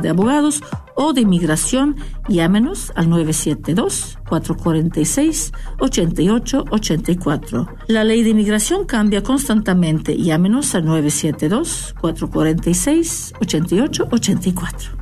de abogados o de inmigración, llámenos al 972-446-8884. La ley de inmigración cambia constantemente. Llámenos al 972-446-8884.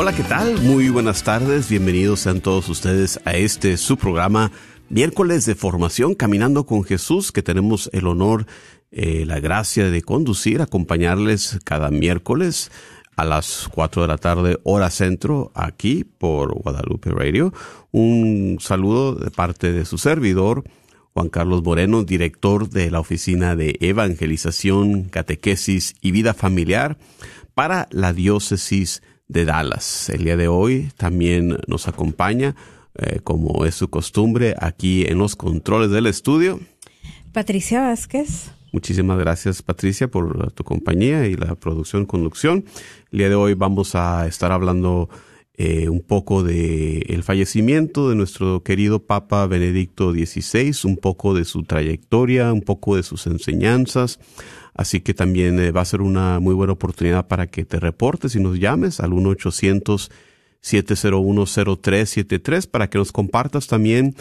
Hola, ¿qué tal? Muy buenas tardes. Bienvenidos sean todos ustedes a este su programa miércoles de formación Caminando con Jesús, que tenemos el honor, eh, la gracia de conducir, acompañarles cada miércoles a las 4 de la tarde, hora centro, aquí por Guadalupe Radio. Un saludo de parte de su servidor, Juan Carlos Moreno, director de la Oficina de Evangelización, Catequesis y Vida Familiar para la Diócesis de Dallas. El día de hoy también nos acompaña, eh, como es su costumbre, aquí en los controles del estudio. Patricia Vázquez. Muchísimas gracias Patricia por tu compañía y la producción conducción. El día de hoy vamos a estar hablando eh, un poco de el fallecimiento de nuestro querido Papa Benedicto XVI, un poco de su trayectoria, un poco de sus enseñanzas. Así que también eh, va a ser una muy buena oportunidad para que te reportes y nos llames al 1 800 7010373 para que nos compartas también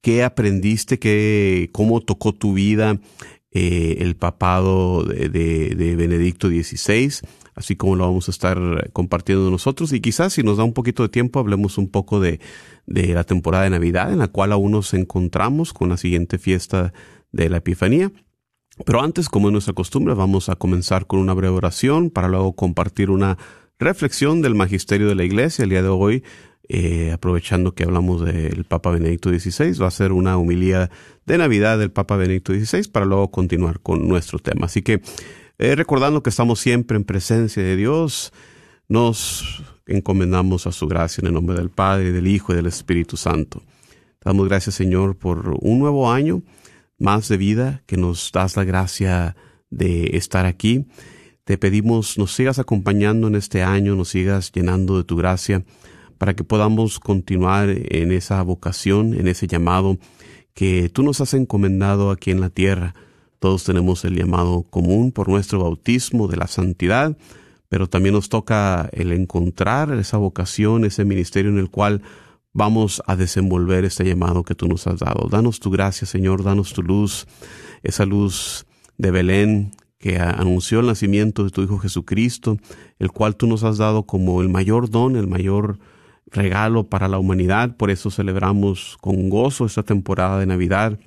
qué aprendiste, qué, cómo tocó tu vida eh, el papado de, Benedicto XVI, así como lo vamos a estar compartiendo nosotros. Y quizás si nos da un poquito de tiempo, hablemos un poco de, de la temporada de Navidad, en la cual aún nos encontramos con la siguiente fiesta de la Epifanía. Pero antes, como es nuestra costumbre, vamos a comenzar con una breve oración para luego compartir una reflexión del magisterio de la Iglesia. El día de hoy, eh, aprovechando que hablamos del Papa Benedicto XVI, va a ser una humilía de Navidad del Papa Benedicto XVI para luego continuar con nuestro tema. Así que, eh, recordando que estamos siempre en presencia de Dios, nos encomendamos a su gracia en el nombre del Padre, del Hijo y del Espíritu Santo. Damos gracias, Señor, por un nuevo año más de vida, que nos das la gracia de estar aquí. Te pedimos nos sigas acompañando en este año, nos sigas llenando de tu gracia, para que podamos continuar en esa vocación, en ese llamado que tú nos has encomendado aquí en la tierra. Todos tenemos el llamado común por nuestro bautismo de la santidad, pero también nos toca el encontrar esa vocación, ese ministerio en el cual vamos a desenvolver este llamado que tú nos has dado. Danos tu gracia, Señor, danos tu luz, esa luz de Belén que anunció el nacimiento de tu Hijo Jesucristo, el cual tú nos has dado como el mayor don, el mayor regalo para la humanidad. Por eso celebramos con gozo esta temporada de Navidad,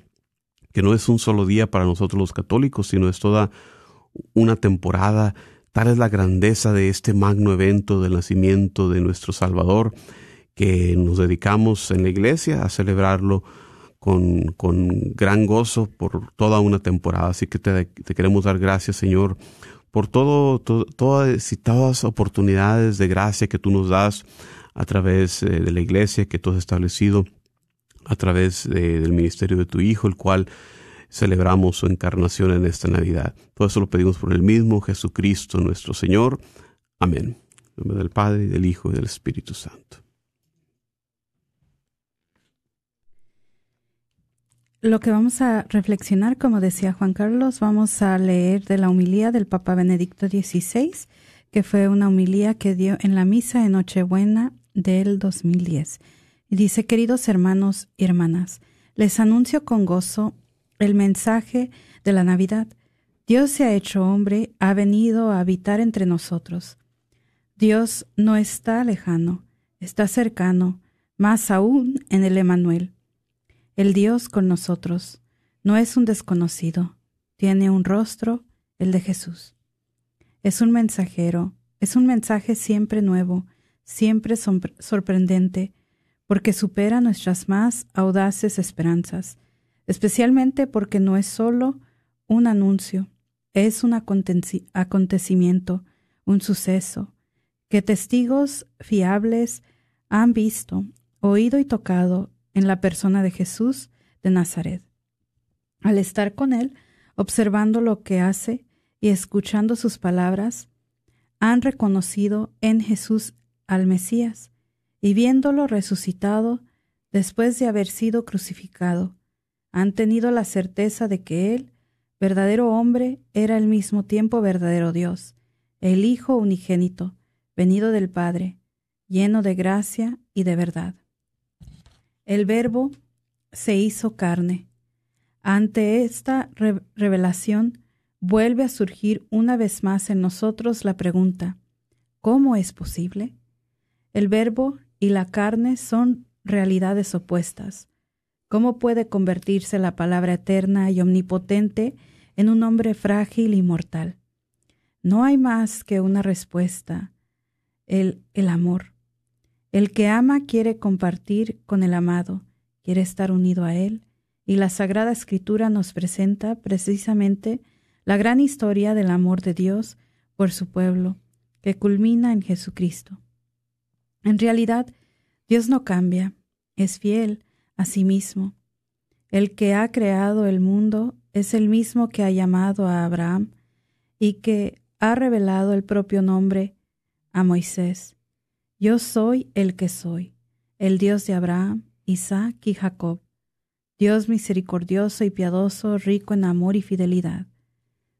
que no es un solo día para nosotros los católicos, sino es toda una temporada. Tal es la grandeza de este magno evento del nacimiento de nuestro Salvador, que nos dedicamos en la iglesia a celebrarlo con, con gran gozo por toda una temporada. Así que te, te queremos dar gracias, Señor, por todo, todas y todas oportunidades de gracia que tú nos das a través eh, de la iglesia que tú has establecido, a través del ministerio de tu Hijo, el cual celebramos su encarnación en esta Navidad. Todo eso lo pedimos por el mismo Jesucristo nuestro Señor. Amén. En nombre del Padre, del Hijo y del Espíritu Santo. Lo que vamos a reflexionar, como decía Juan Carlos, vamos a leer de la humilía del Papa Benedicto XVI, que fue una humilía que dio en la misa de Nochebuena del 2010. Y dice, queridos hermanos y hermanas, les anuncio con gozo el mensaje de la Navidad. Dios se ha hecho hombre, ha venido a habitar entre nosotros. Dios no está lejano, está cercano, más aún en el Emanuel. El Dios con nosotros no es un desconocido, tiene un rostro, el de Jesús. Es un mensajero, es un mensaje siempre nuevo, siempre sorprendente, porque supera nuestras más audaces esperanzas, especialmente porque no es solo un anuncio, es un acontecimiento, un suceso, que testigos fiables han visto, oído y tocado en la persona de Jesús de Nazaret. Al estar con Él, observando lo que hace y escuchando sus palabras, han reconocido en Jesús al Mesías, y viéndolo resucitado después de haber sido crucificado, han tenido la certeza de que Él, verdadero hombre, era al mismo tiempo verdadero Dios, el Hijo unigénito, venido del Padre, lleno de gracia y de verdad. El Verbo se hizo carne. Ante esta revelación vuelve a surgir una vez más en nosotros la pregunta, ¿cómo es posible? El Verbo y la carne son realidades opuestas. ¿Cómo puede convertirse la palabra eterna y omnipotente en un hombre frágil y mortal? No hay más que una respuesta, el, el amor. El que ama quiere compartir con el amado, quiere estar unido a él, y la Sagrada Escritura nos presenta precisamente la gran historia del amor de Dios por su pueblo, que culmina en Jesucristo. En realidad, Dios no cambia, es fiel a sí mismo. El que ha creado el mundo es el mismo que ha llamado a Abraham y que ha revelado el propio nombre a Moisés. Yo soy el que soy, el Dios de Abraham, Isaac y Jacob, Dios misericordioso y piadoso, rico en amor y fidelidad.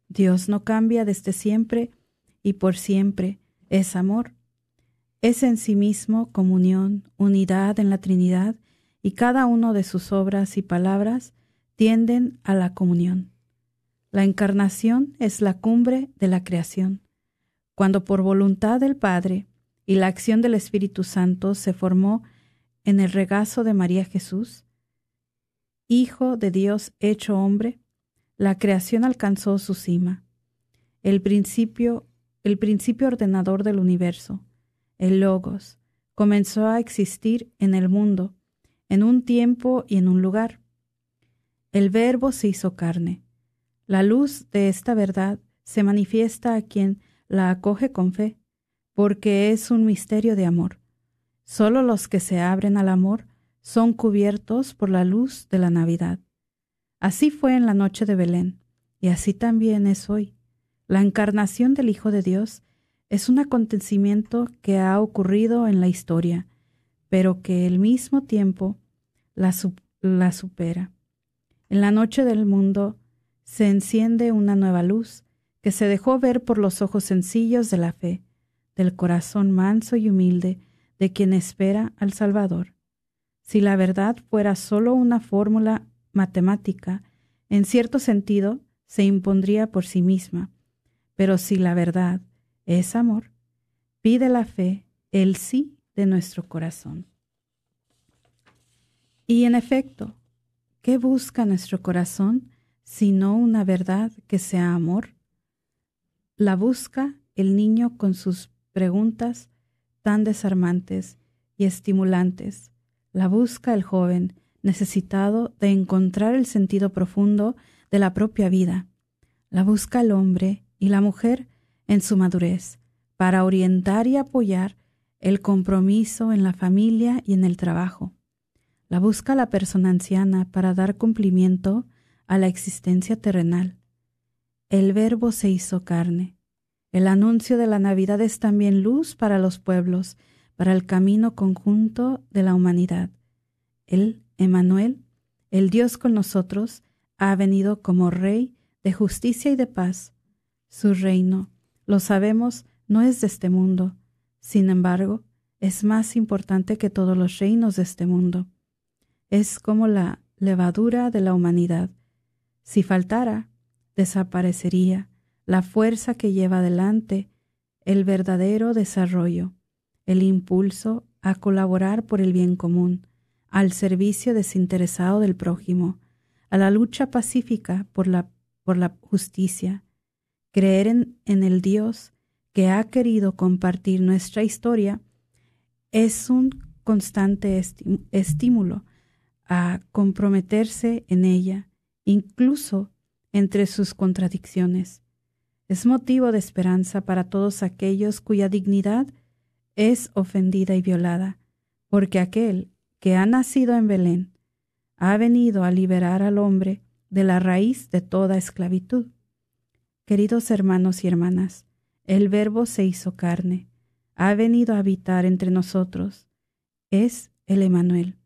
Dios no cambia desde siempre y por siempre, es amor. Es en sí mismo comunión, unidad en la Trinidad, y cada uno de sus obras y palabras tienden a la comunión. La encarnación es la cumbre de la creación, cuando por voluntad del Padre y la acción del Espíritu Santo se formó en el regazo de María Jesús, Hijo de Dios hecho hombre, la creación alcanzó su cima, el principio, el principio ordenador del universo, el Logos, comenzó a existir en el mundo, en un tiempo y en un lugar. El Verbo se hizo carne. La luz de esta verdad se manifiesta a quien la acoge con fe, porque es un misterio de amor. Solo los que se abren al amor son cubiertos por la luz de la Navidad. Así fue en la noche de Belén, y así también es hoy. La encarnación del Hijo de Dios es un acontecimiento que ha ocurrido en la historia, pero que al mismo tiempo la, la supera. En la noche del mundo se enciende una nueva luz que se dejó ver por los ojos sencillos de la fe, del corazón manso y humilde de quien espera al Salvador. Si la verdad fuera sólo una fórmula matemática, en cierto sentido se impondría por sí misma, pero si la verdad es amor, pide la fe el sí de nuestro corazón. Y en efecto, ¿qué busca nuestro corazón sino una verdad que sea amor? La busca el niño con sus preguntas tan desarmantes y estimulantes. La busca el joven necesitado de encontrar el sentido profundo de la propia vida. La busca el hombre y la mujer en su madurez, para orientar y apoyar el compromiso en la familia y en el trabajo. La busca la persona anciana para dar cumplimiento a la existencia terrenal. El Verbo se hizo carne. El anuncio de la Navidad es también luz para los pueblos, para el camino conjunto de la humanidad. El Emanuel, el Dios con nosotros, ha venido como Rey de justicia y de paz. Su reino, lo sabemos, no es de este mundo. Sin embargo, es más importante que todos los reinos de este mundo. Es como la levadura de la humanidad. Si faltara, desaparecería la fuerza que lleva adelante el verdadero desarrollo, el impulso a colaborar por el bien común, al servicio desinteresado del prójimo, a la lucha pacífica por la, por la justicia, creer en, el Dios que ha querido compartir nuestra historia es un constante estímulo a comprometerse en ella, incluso entre sus contradicciones. Es motivo de esperanza para todos aquellos cuya dignidad es ofendida y violada, porque aquel que ha nacido en Belén ha venido a liberar al hombre de la raíz de toda esclavitud. Queridos hermanos y hermanas, el Verbo se hizo carne, ha venido a habitar entre nosotros. Es el Emanuel,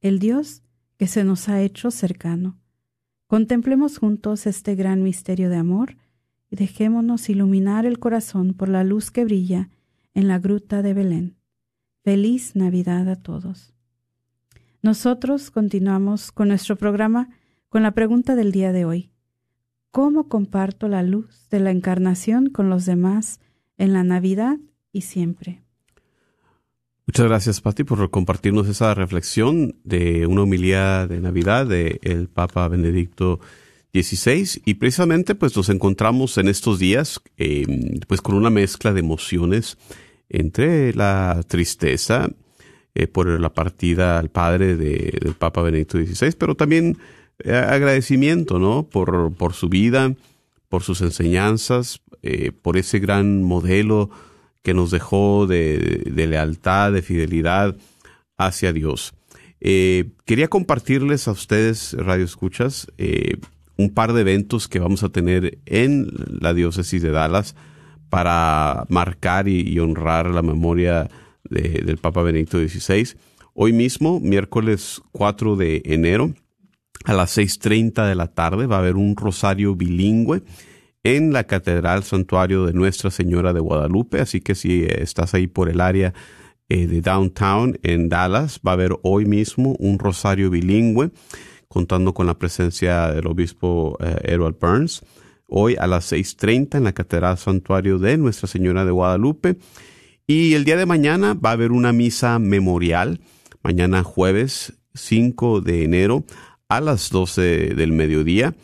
el Dios que se nos ha hecho cercano. Contemplemos juntos este gran misterio de amor y dejémonos iluminar el corazón por la luz que brilla en la gruta de Belén. Feliz Navidad a todos. Nosotros continuamos con nuestro programa con la pregunta del día de hoy. ¿Cómo comparto la luz de la encarnación con los demás en la Navidad y siempre? Muchas gracias, Patti, por compartirnos esa reflexión de una homilía de Navidad del el Papa Benedicto XVI. Y precisamente, pues nos encontramos en estos días, em, pues con una mezcla de emociones entre la tristeza, eh, por la partida al padre de, del Papa Benedicto XVI, pero también agradecimiento, ¿no? Por, por su vida, por sus enseñanzas, eh, por ese gran modelo que nos dejó de, de lealtad, de fidelidad hacia Dios. quería compartirles a ustedes, Radio Escuchas, un par de eventos que vamos a tener en la diócesis de Dallas para marcar y, honrar la memoria del Papa Benedicto XVI. Hoy mismo, miércoles 4 de enero, a las 6.30 de la tarde, va a haber un rosario bilingüe en la Catedral Santuario de Nuestra Señora de Guadalupe. Así que si estás ahí por el área eh, de Downtown en Dallas, va a haber hoy mismo un rosario bilingüe, contando con la presencia del obispo eh, Edward Burns. Hoy a las 6.30 en la Catedral Santuario de Nuestra Señora de Guadalupe. Y el día de mañana va a haber una misa memorial, mañana jueves 5 de enero a las 12 del mediodía.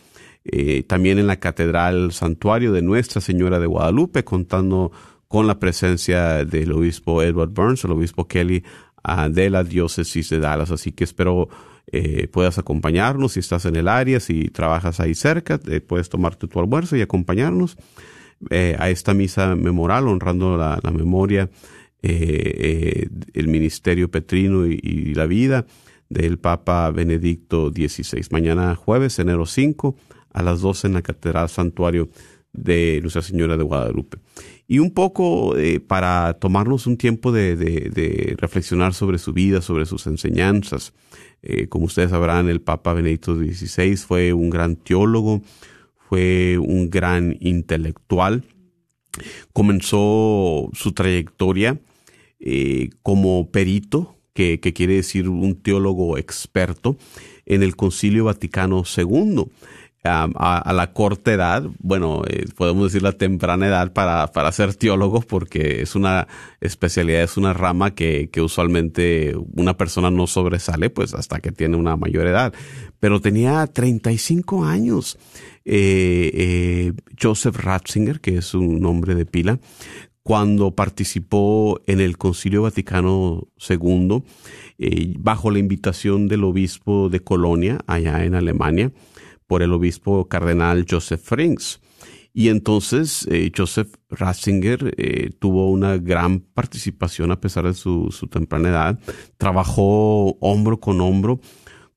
Eh, también en la Catedral Santuario de Nuestra Señora de Guadalupe, contando con la presencia del obispo Edward Burns, el obispo Kelly ah, de la diócesis de Dallas. Así que espero eh, puedas acompañarnos si estás en el área, si trabajas ahí cerca, eh, puedes tomarte tu almuerzo y acompañarnos. Eh, a esta misa memorial, honrando la, memoria, el ministerio petrino y, la vida del Papa Benedicto XVI. Mañana jueves, enero 5, a las 12 en la Catedral Santuario de Nuestra Señora de Guadalupe. Y un poco para tomarnos un tiempo de, reflexionar sobre su vida, sobre sus enseñanzas. como ustedes sabrán, el Papa Benedicto XVI fue un gran teólogo, fue un gran intelectual. Comenzó su trayectoria eh, como perito, que, quiere decir un teólogo experto, en el Concilio Vaticano II. A, la corta edad, bueno, eh, podemos decir la temprana edad para, para ser teólogo, porque es una especialidad, es una rama que, que usualmente una persona no sobresale, pues hasta que tiene una mayor edad. Pero tenía 35 años eh, eh, Joseph Ratzinger, que es un nombre de pila, cuando participó en el Concilio Vaticano II eh, bajo la invitación del obispo de Colonia, allá en Alemania, por el obispo cardenal Joseph Frings. Y entonces eh, Joseph Ratzinger eh, tuvo una gran participación a pesar de su, su, temprana edad. Trabajó hombro con hombro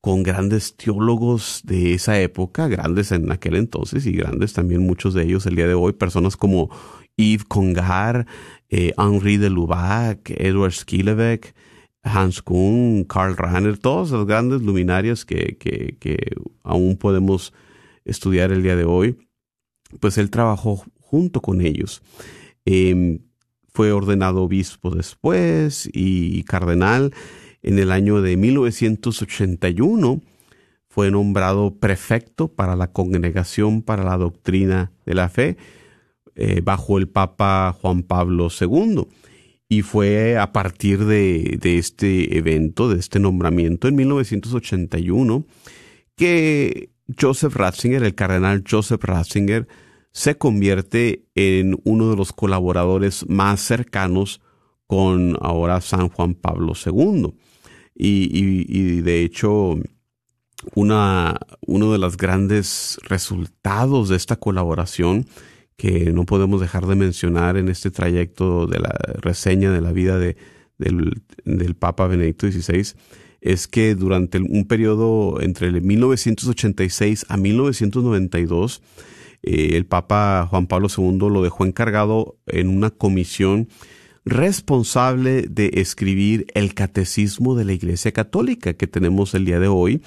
con grandes teólogos de esa época, grandes en aquel entonces y grandes también muchos de ellos el día de hoy, personas como Yves Congar, eh, Henri de Lubac, Edward Skillebeck, Hans Kuhn, Karl Rahner, todos los grandes luminarios que, que, que aún podemos estudiar el día de hoy pues él trabajó junto con ellos. Em, fue ordenado obispo después y cardenal. En el año de 1981 fue nombrado prefecto para la Congregación para la Doctrina de la Fe eh, bajo el Papa Juan Pablo II. Y fue a partir de, de este evento, de este nombramiento en 1981, que Joseph Ratzinger, el cardenal Joseph Ratzinger, se convierte en uno de los colaboradores más cercanos con ahora San Juan Pablo II. Y, de hecho, una, uno de los grandes resultados de esta colaboración que no podemos dejar de mencionar en este trayecto de la reseña de la vida de, del, del Papa Benedicto XVI es que durante un periodo entre 1986 a 1992 eh, el Papa Juan Pablo II lo dejó encargado en una comisión responsable de escribir el catecismo de la Iglesia Católica que tenemos el día de hoy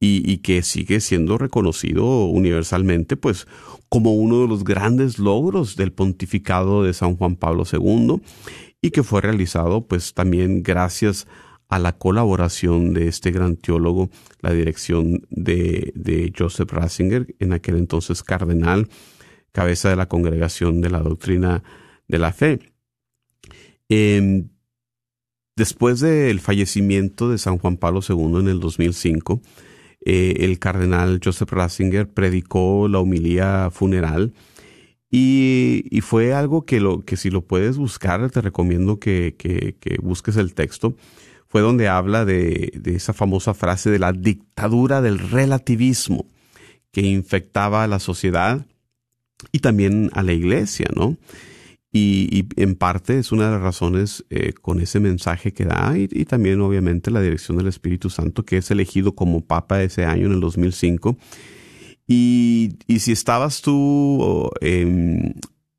y, que sigue siendo reconocido universalmente pues como uno de los grandes logros del pontificado de San Juan Pablo II y que fue realizado pues también gracias a la colaboración de este gran teólogo, la dirección de, de Joseph Ratzinger, en aquel entonces cardenal, cabeza de la congregación de la doctrina de la fe. Em, después del fallecimiento de San Juan Pablo II en el 2005, eh, el cardenal Joseph Ratzinger predicó la humilía funeral y, fue algo que, si lo puedes buscar, te recomiendo que, que, que busques el texto fue donde habla de, esa famosa frase de la dictadura del relativismo que infectaba a la sociedad y también a la iglesia, ¿no? Y, en parte es una de las razones eh, con ese mensaje que da y, también obviamente la dirección del Espíritu Santo que es elegido como Papa ese año en el 2005. Y, y si estabas tú em,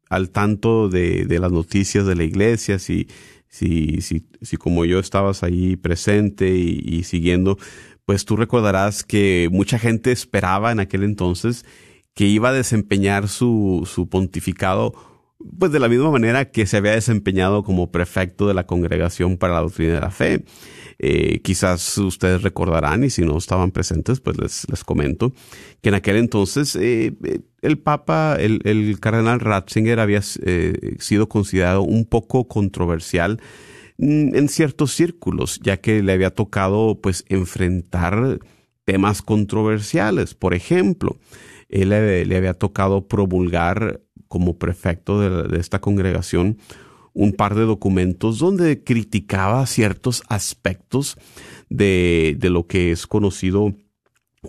al tanto de, las noticias de la iglesia, si, si, si, como yo estabas ahí presente y, siguiendo, pues tú recordarás que mucha gente esperaba en aquel entonces que iba a desempeñar su pontificado pues de la misma manera que se había desempeñado como prefecto de la Congregación para la Doctrina de la Fe. Eh, quizás ustedes recordarán, y si no estaban presentes, pues les, comento, que en aquel entonces eh, el Papa, el, el, cardenal Ratzinger había eh, sido considerado un poco controversial mm, en ciertos círculos, ya que le había tocado pues enfrentar temas controversiales. Por ejemplo, él le, había tocado promulgar como prefecto de, esta congregación un par de documentos donde criticaba ciertos aspectos de, de lo que es conocido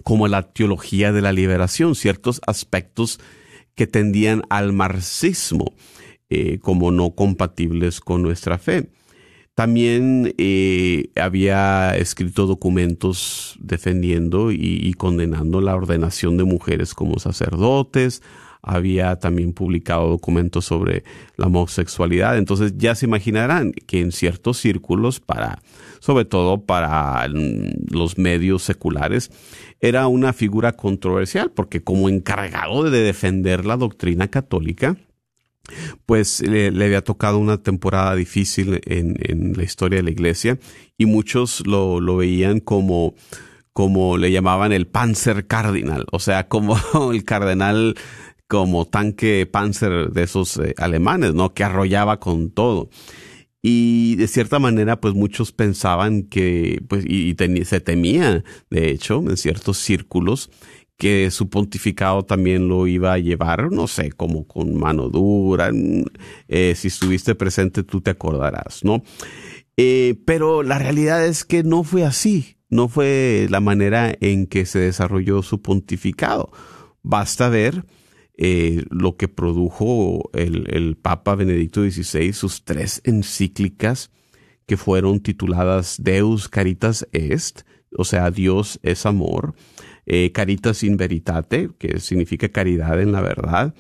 como la teología de la liberación, ciertos aspectos que tendían al marxismo eh, como no compatibles con nuestra fe. También eh, había escrito documentos defendiendo y, condenando la ordenación de mujeres como sacerdotes. Había también publicado documentos sobre la homosexualidad. Entonces ya se imaginarán que en ciertos círculos, para, sobre todo para los medios seculares, era una figura controversial porque como encargado de defender la doctrina católica, pues le, había tocado una temporada difícil en, en, la historia de la iglesia y muchos lo, lo veían como, como le llamaban el Panzer Cardinal, o sea, como el cardenal como tanque Panzer de esos eh, alemanes, ¿no? Que arrollaba con todo. Y de cierta manera, pues muchos pensaban que, pues, y, se temía, de hecho, en ciertos círculos, que su pontificado también lo iba a llevar, no sé, como con mano dura. Eh, si estuviste presente, tú te acordarás, ¿no? Eh, pero la realidad es que no fue así, no fue la manera en que se desarrolló su pontificado. Basta ver eh, lo que produjo el, el Papa Benedicto XVI, sus tres encíclicas que fueron tituladas Deus Caritas Est, o sea, Dios es amor, eh, Caritas in Veritate, que significa caridad en la verdad,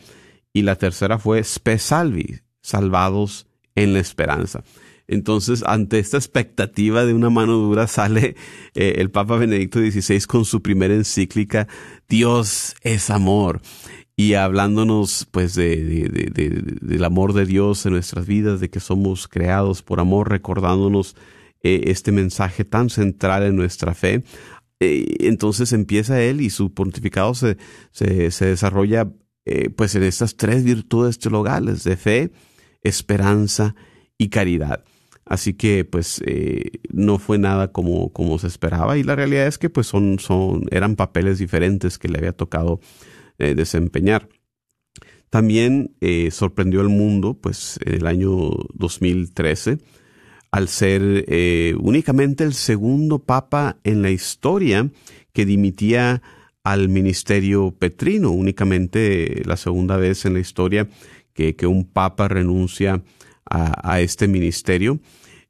y la tercera fue Spe Salvi, salvados en la esperanza. Entonces, ante esta expectativa de una mano dura, sale eh, el Papa Benedicto XVI con su primera encíclica, Dios es amor, y hablándonos pues de, del amor de Dios en nuestras vidas, de que somos creados por amor, recordándonos eh, este mensaje tan central en nuestra fe, eh, entonces empieza él y su pontificado se, se, desarrolla eh, pues en estas tres virtudes teologales de fe, esperanza y caridad. Así que pues no fue nada como, como se esperaba y la realidad es que pues son, son, eran papeles diferentes que le había tocado desempeñar. También sorprendió al mundo pues en el año 2013 al ser eh, únicamente el segundo papa en la historia que dimitía al ministerio petrino, únicamente la segunda vez en la historia que, un papa renuncia a, este ministerio,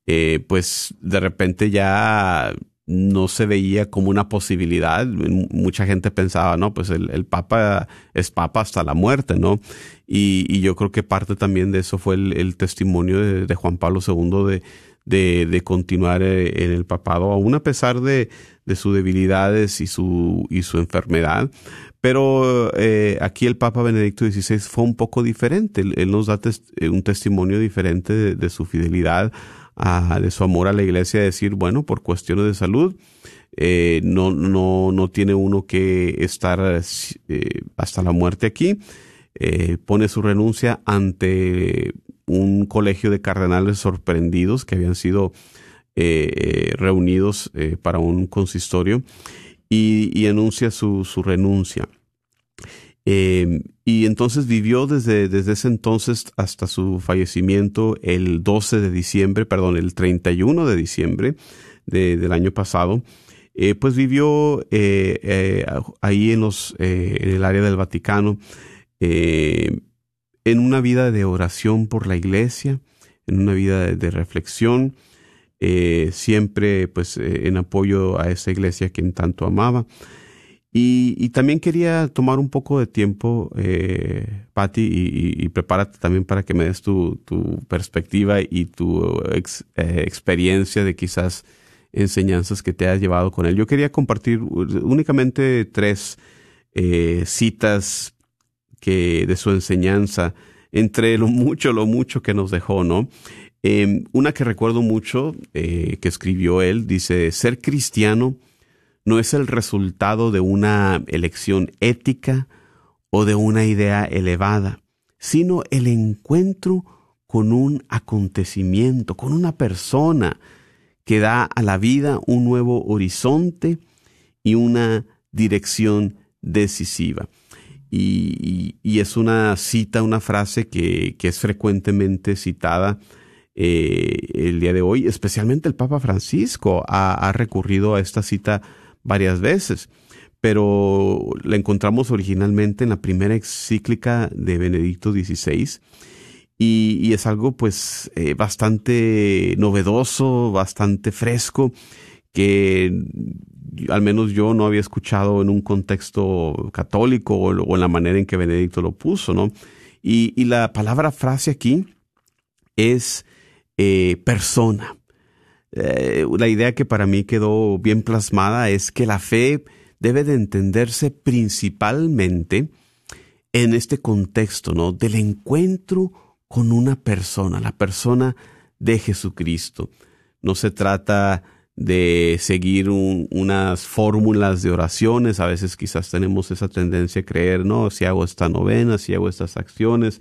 eh, pues de repente ya no se veía como una posibilidad. Mucha gente pensaba, no, pues el, Papa es Papa hasta la muerte, ¿no? Y, yo creo que parte también de eso fue el, testimonio de, Juan Pablo II de, de, continuar eh, en el papado, aún a pesar de, de sus debilidades y su, y su enfermedad. Pero eh, aquí el Papa Benedicto XVI fue un poco diferente. Él, nos da eh, un testimonio diferente de, su fidelidad, a, de su amor a la iglesia, decir, bueno, por cuestiones de salud, eh, no, no, no tiene uno que estar hasta la muerte aquí. pone su renuncia ante un colegio de cardenales sorprendidos que habían sido eh, reunidos eh, para un consistorio y, anuncia su, renuncia. Em, y entonces vivió desde, desde ese entonces hasta su fallecimiento el 12 de diciembre, perdón, el 31 de diciembre del año pasado. Eh, pues vivió ahí en, los, el área del Vaticano en una vida de oración por la iglesia, en una vida de, reflexión, eh, siempre pues eh, en apoyo a esa iglesia quien tanto amaba. Y, también quería tomar un poco de tiempo, eh, Patti, y, prepárate también para que me des tu, perspectiva y tu eh, experiencia de quizás enseñanzas que te has llevado con él. Yo quería compartir únicamente tres citas que de su enseñanza, entre lo mucho, lo mucho que nos dejó, ¿no? Em, una que recuerdo mucho, eh, que escribió él, dice, ser cristiano no es el resultado de una elección ética o de una idea elevada, sino el encuentro con un acontecimiento, con una persona que da a la vida un nuevo horizonte y una dirección decisiva. Y, es una cita, una frase que, es frecuentemente citada eh, el día de hoy, especialmente el Papa Francisco ha, recurrido a esta cita varias veces, pero la encontramos originalmente en la primera encíclica de Benedicto XVI y, es algo pues eh, bastante novedoso, bastante fresco, que al menos yo no había escuchado en un contexto católico o, en la manera en que Benedicto lo puso, ¿no? Y, la palabra frase aquí es eh, persona. Eh, la idea que para mí quedó bien plasmada es que la fe debe de entenderse principalmente en este contexto, ¿no? Del encuentro con una persona, la persona de Jesucristo. No se trata de seguir unas fórmulas de oraciones. A veces quizás tenemos esa tendencia a creer, no, si hago esta novena, si hago estas acciones,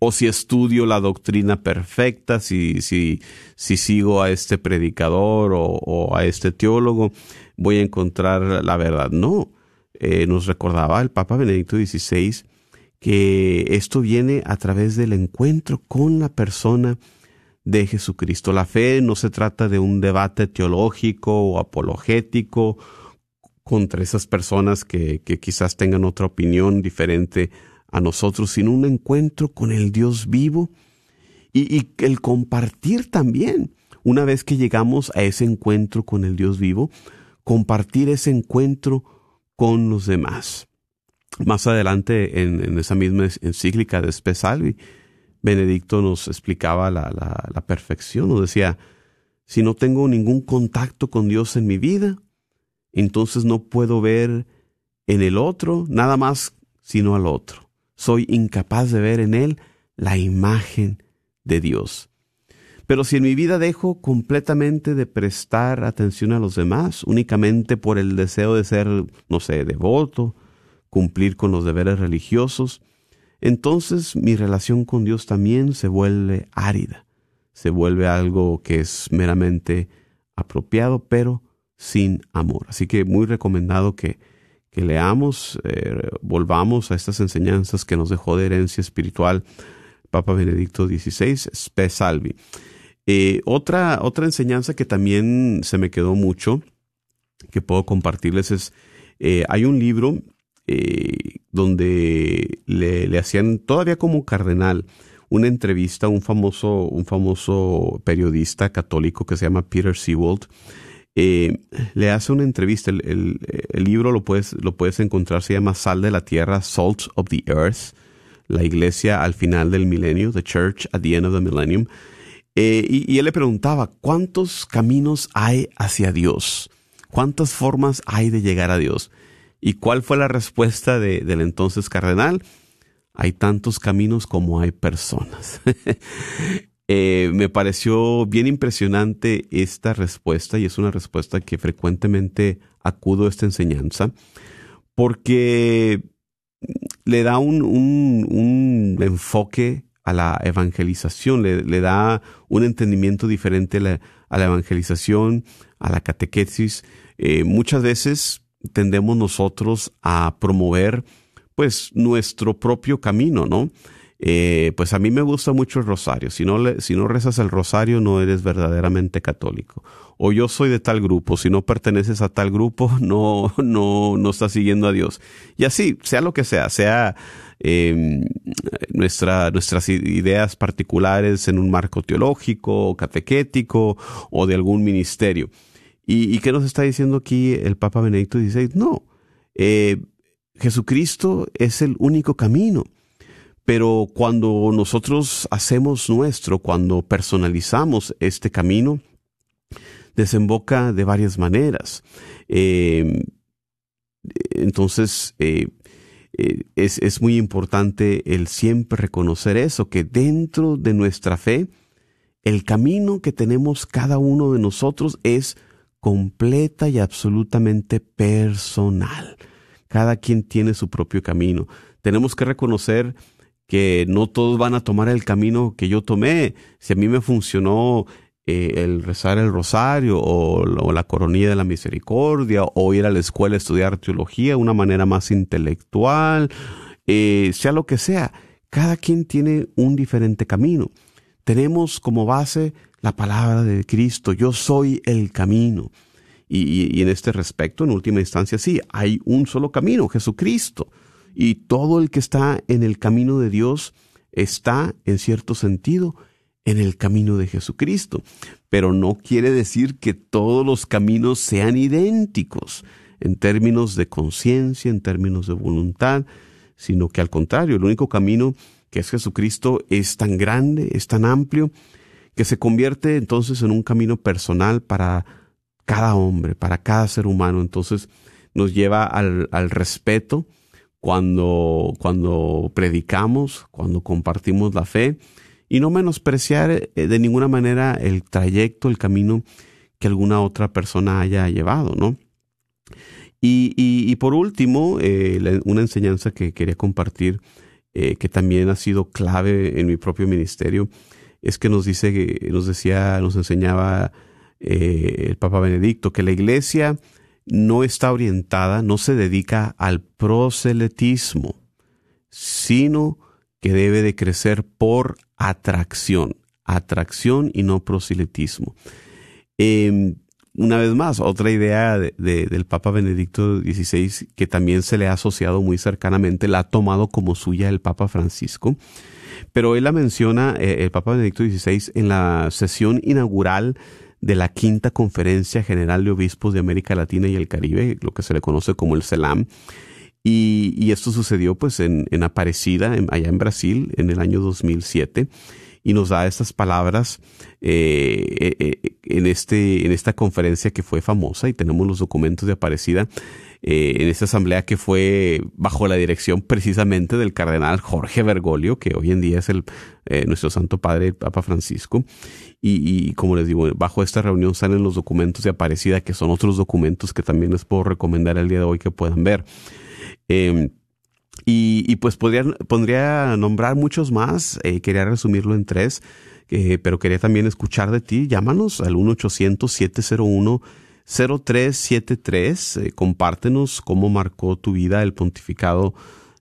o si estudio la doctrina perfecta, si, si, si sigo a este predicador o, a este teólogo, voy a encontrar la verdad. No. eh, nos recordaba el Papa Benedicto XVI que esto viene a través del encuentro con la persona de Jesucristo. La fe no se trata de un debate teológico o apologético contra esas personas que, que quizás tengan otra opinión diferente a nosotros, sino un encuentro con el Dios vivo y, el compartir también. Una vez que llegamos a ese encuentro con el Dios vivo, compartir ese encuentro con los demás. Más adelante, en, esa misma encíclica de Spesalvi, Benedicto nos explicaba la, perfección, nos decía, si no tengo ningún contacto con Dios en mi vida, entonces no puedo ver en el otro nada más sino al otro. Soy incapaz de ver en él la imagen de Dios. Pero si en mi vida dejo completamente de prestar atención a los demás, únicamente por el deseo de ser, no sé, devoto, cumplir con los deberes religiosos, entonces mi relación con Dios también se vuelve árida, se vuelve algo que es meramente apropiado, pero sin amor. Así que muy recomendado que, que leamos, eh, volvamos a estas enseñanzas que nos dejó de herencia espiritual Papa Benedicto XVI, Spe Salvi. Eh, otra, otra enseñanza que también se me quedó mucho, que puedo compartirles, es, eh, hay un libro eh, donde le, hacían todavía como cardenal una entrevista a un famoso, un famoso periodista católico que se llama Peter Seawold. Eh, le hace una entrevista, el, el, libro lo puedes, lo puedes encontrar, se llama Sal de la Tierra, Salt of the Earth, la iglesia al final del milenio, The Church at the End of the Millennium. Eh, y él le preguntaba, ¿cuántos caminos hay hacia Dios? ¿Cuántas formas hay de llegar a Dios? ¿Y cuál fue la respuesta de, del entonces cardenal? Hay tantos caminos como hay personas. eh, me pareció bien impresionante esta respuesta y es una respuesta que frecuentemente acudo a esta enseñanza porque le da un, un, enfoque a la evangelización, le, da un entendimiento diferente a la, a la evangelización, a la catequesis. Eh, muchas veces tendemos nosotros a promover pues nuestro propio camino, ¿no? Eh, pues a mí me gusta mucho el rosario. Si no, le, si no rezas el rosario, no eres verdaderamente católico. O yo soy de tal grupo. Si no perteneces a tal grupo, no, no, no estás siguiendo a Dios. Y así, sea lo que sea, sea eh, nuestra, nuestras ideas particulares en un marco teológico, catequético o de algún ministerio. ¿Y, qué nos está diciendo aquí el Papa Benedicto XVI? No, eh, Jesucristo es el único camino. Pero cuando nosotros hacemos nuestro, cuando personalizamos este camino, desemboca de varias maneras. Eh, entonces, eh, es, es, muy importante el siempre reconocer eso, que dentro de nuestra fe, el camino que tenemos cada uno de nosotros es completa y absolutamente personal. Cada quien tiene su propio camino. Tenemos que reconocer que no todos van a tomar el camino que yo tomé. Si a mí me funcionó eh, el rezar el rosario o, la coronilla de la misericordia o ir a la escuela a estudiar teología, una manera más intelectual, eh, sea lo que sea, cada quien tiene un diferente camino. Tenemos como base la palabra de Cristo, yo soy el camino. Y, y, en este respecto, en última instancia, sí, hay un solo camino, Jesucristo. Y todo el que está en el camino de Dios está, en cierto sentido, en el camino de Jesucristo. Pero no quiere decir que todos los caminos sean idénticos en términos de conciencia, en términos de voluntad, sino que al contrario, el único camino que es Jesucristo es tan grande, es tan amplio, que se convierte entonces en un camino personal para cada hombre, para cada ser humano. Entonces nos lleva al, respeto cuando, cuando predicamos, cuando compartimos la fe y no menospreciar eh, de ninguna manera el trayecto, el camino que alguna otra persona haya llevado, ¿no? Y, y, y por último, eh, una enseñanza que quería compartir, eh, que también ha sido clave en mi propio ministerio, es que nos dice, nos decía, nos enseñaba eh, el Papa Benedicto, que la iglesia no está orientada, no se dedica al proselitismo, sino que debe de crecer por atracción, atracción y no proselitismo. Em, una vez más, otra idea del Papa Benedicto XVI que también se le ha asociado muy cercanamente, la ha tomado como suya el Papa Francisco, pero él la menciona, eh, el Papa Benedicto XVI, en la sesión inaugural de la quinta conferencia general de obispos de América Latina y el Caribe, lo que se le conoce como el CELAM. Y, esto sucedió pues en, Aparecida, allá en Brasil, en el año 2007 y nos da estas palabras eh, eh, eh, en, este, en esta conferencia que fue famosa y tenemos los documentos de Aparecida en esta asamblea que fue bajo la dirección precisamente del cardenal Jorge Bergoglio, que hoy en día es el, nuestro Santo Padre, el Papa Francisco. Y, como les digo, bajo esta reunión salen los documentos de Aparecida, que son otros documentos que también les puedo recomendar el día de hoy que puedan ver. Em, y, pues podría, nombrar muchos más, eh, quería resumirlo en tres, eh, pero quería también escuchar de ti. Llámanos al 1-800-701-0373. Eh, compártenos cómo marcó tu vida el pontificado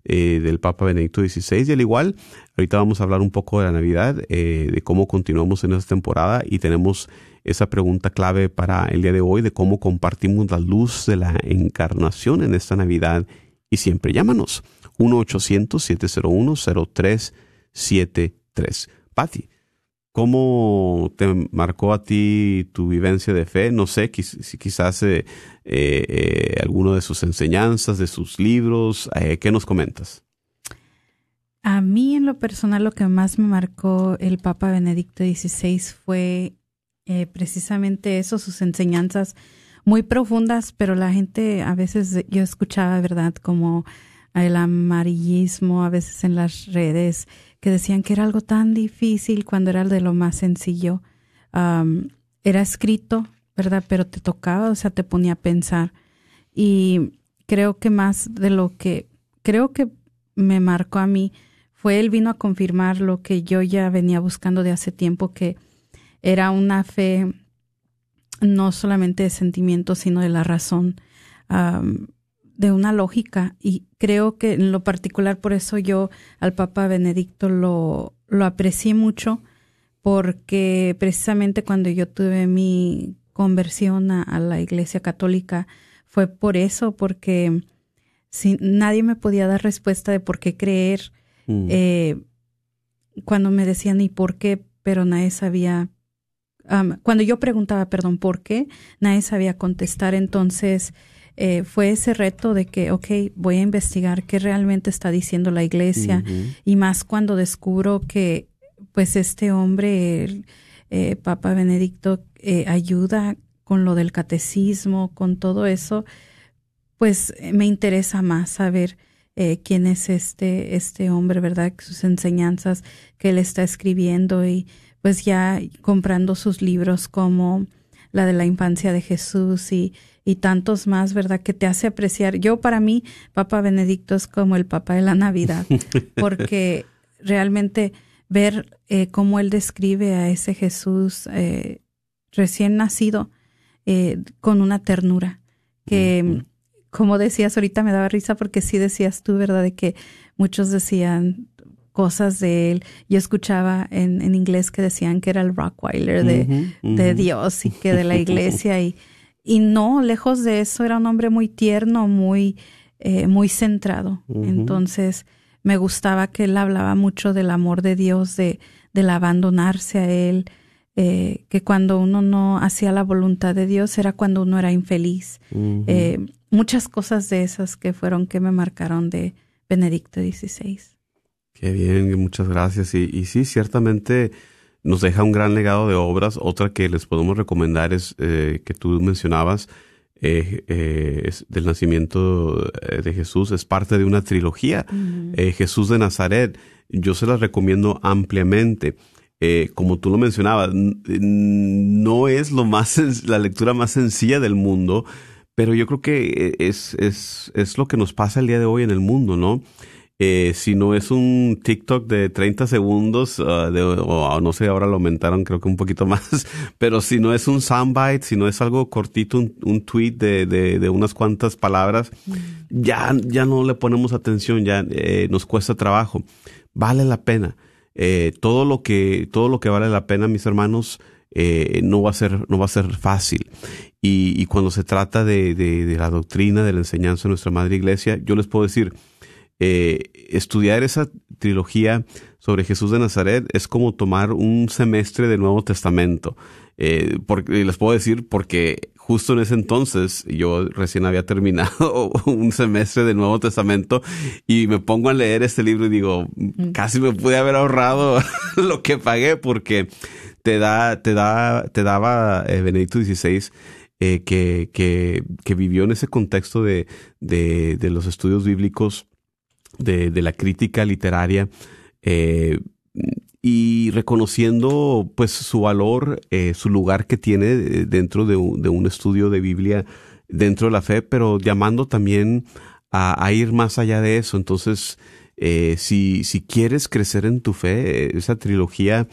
del Papa Benedicto XVI. Y al igual, ahorita vamos a hablar un poco de la Navidad, de cómo continuamos en esta temporada y tenemos esa pregunta clave para el día de hoy de cómo compartimos la luz de la encarnación en esta Navidad y siempre llámanos 1-800-701-0373. Patti, ¿cómo te marcó a ti tu vivencia de fe? No sé, si quizás eh, eh, alguno de sus enseñanzas, de sus libros, eh, ¿qué nos comentas? A mí en lo personal lo que más me marcó el Papa Benedicto XVI fue precisamente eso, sus enseñanzas muy profundas, pero la gente a veces yo escuchaba, ¿verdad? Como el amarillismo a veces en las redes que decían que era algo tan difícil cuando era de lo más sencillo. era escrito, ¿verdad? Pero te tocaba, o sea, te ponía a pensar. Y creo que más de lo que, creo que me marcó a mí fue él vino a confirmar lo que yo ya venía buscando de hace tiempo, que era una fe no solamente de sentimientos, sino de la razón de una lógica y creo que en lo particular por eso yo al Papa Benedicto lo, lo aprecié mucho porque precisamente cuando yo tuve mi conversión a, la Iglesia Católica fue por eso, porque si, nadie me podía dar respuesta de por qué creer mm. eh, cuando me decían y por qué, pero nadie sabía. Cuando yo preguntaba, perdón, por qué, nadie sabía contestar. Entonces, eh, fue ese reto de que, ok, voy a investigar qué realmente está diciendo la iglesia y más cuando descubro que pues este hombre, eh, Papa Benedicto, eh, ayuda con lo del catecismo, con todo eso, pues me interesa más saber quién es este, este hombre, ¿verdad? Sus enseñanzas que él está escribiendo y pues ya comprando sus libros como la de la infancia de Jesús y y tantos más, ¿verdad? Que te hace apreciar. Yo para mí, Papa Benedicto es como el Papa de la Navidad, porque realmente ver eh, cómo él describe a ese Jesús eh, recién nacido eh, con una ternura, que como decías ahorita me daba risa porque sí decías tú, ¿verdad? De que muchos decían cosas de él. Yo escuchaba en, en inglés que decían que era el Rockweiler de, de Dios y que de la iglesia y y no, lejos de eso, era un hombre muy tierno, muy, eh, muy centrado. Entonces, me gustaba que él hablaba mucho del amor de Dios, de, del abandonarse a él, eh, que cuando uno no hacía la voluntad de Dios era cuando uno era infeliz. Eh, muchas cosas de esas que fueron que me marcaron de Benedicto XVI. Qué bien, muchas gracias. Y, y sí, ciertamente nos deja un gran legado de obras. Otra que les podemos recomendar es eh, que tú mencionabas, eh, eh, es del nacimiento de Jesús, es parte de una trilogía, Jesús de Nazaret. Yo se las recomiendo ampliamente. como tú lo mencionabas, no es lo más la lectura más sencilla del mundo, pero yo creo que es, es, es lo que nos pasa el día de hoy en el mundo, ¿no? Eh, si no es un TikTok de 30 segundos, uh, de, o no sé, ahora lo aumentaron creo que un poquito más, pero si no es un soundbite, si no es algo cortito, un, un tweet de, de, de, unas cuantas palabras, ya, ya no le ponemos atención, ya eh, nos cuesta trabajo. Vale la pena. Eh, todo lo que, todo lo que vale la pena, mis hermanos, eh, no va a ser, no va a ser fácil. Y, y cuando se trata de, de, de, la doctrina, de la enseñanza de nuestra madre iglesia, yo les puedo decir, eh, estudiar esa trilogía sobre Jesús de Nazaret es como tomar un semestre del Nuevo Testamento. Eh, porque, les puedo decir porque justo en ese entonces yo recién había terminado un semestre del Nuevo Testamento y me pongo a leer este libro y digo, casi me pude haber ahorrado lo que pagué porque te da, te da, te daba eh, Benedicto XVI eh, que, que, que, vivió en ese contexto de, de, de los estudios bíblicos de, de la crítica literaria eh, y reconociendo pues su valor, eh, su lugar que tiene dentro de un, de un, estudio de Biblia dentro de la fe, pero llamando también a, a ir más allá de eso. Entonces, eh, si, si quieres crecer en tu fe, esa trilogía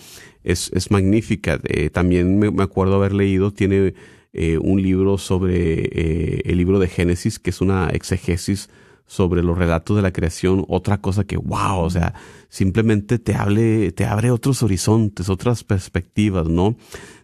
es, es magnífica. Eh, también me, me, acuerdo haber leído, tiene eh, un libro sobre el libro de Génesis, que es una exegesis sobre los relatos de la creación, otra cosa que, wow, o sea, simplemente te hable, te abre otros horizontes, otras perspectivas, ¿no?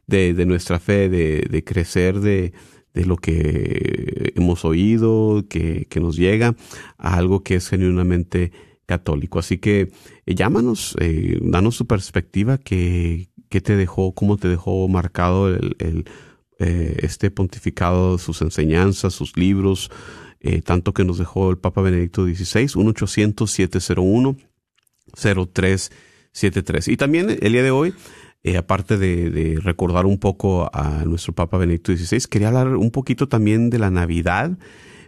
De, de nuestra fe, de, de crecer de, de lo que hemos oído, que, que nos llega a algo que es genuinamente católico. Así que eh, llámanos, eh, danos tu perspectiva, que, que te dejó, cómo te dejó marcado el, el eh, este pontificado, sus enseñanzas, sus libros, eh, tanto que nos dejó el Papa Benedicto XVI, 1-800-701-0373. Y también el día de hoy, eh, aparte de, recordar un poco a nuestro Papa Benedicto XVI, quería hablar un poquito también de la Navidad,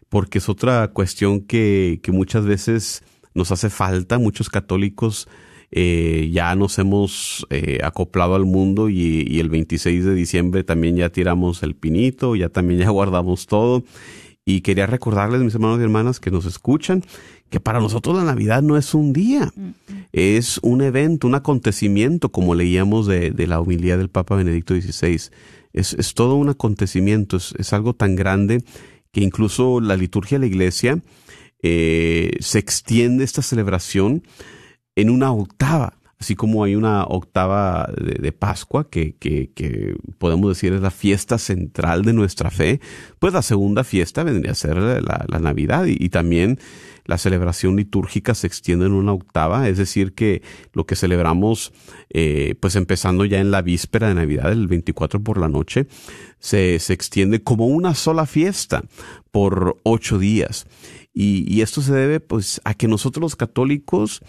porque es otra cuestión que, que muchas veces nos hace falta, muchos católicos eh, ya nos hemos eh, acoplado al mundo y, y, el 26 de diciembre también ya tiramos el pinito, ya también ya guardamos todo y quería recordarles, mis hermanos y hermanas que nos escuchan, que para nosotros la Navidad no es un día, mm es un evento, un acontecimiento, como leíamos de, de la humildad del Papa Benedicto XVI. Es, es todo un acontecimiento, es, es, algo tan grande que incluso la liturgia de la iglesia eh, se extiende esta celebración en una octava así como hay una octava de, Pascua que, que, que, podemos decir es la fiesta central de nuestra fe, pues la segunda fiesta vendría a ser la, Navidad y, y, también la celebración litúrgica se extiende en una octava, es decir que lo que celebramos, eh, pues empezando ya en la víspera de Navidad, el 24 por la noche, se, se extiende como una sola fiesta por ocho días. Y, y esto se debe pues a que nosotros los católicos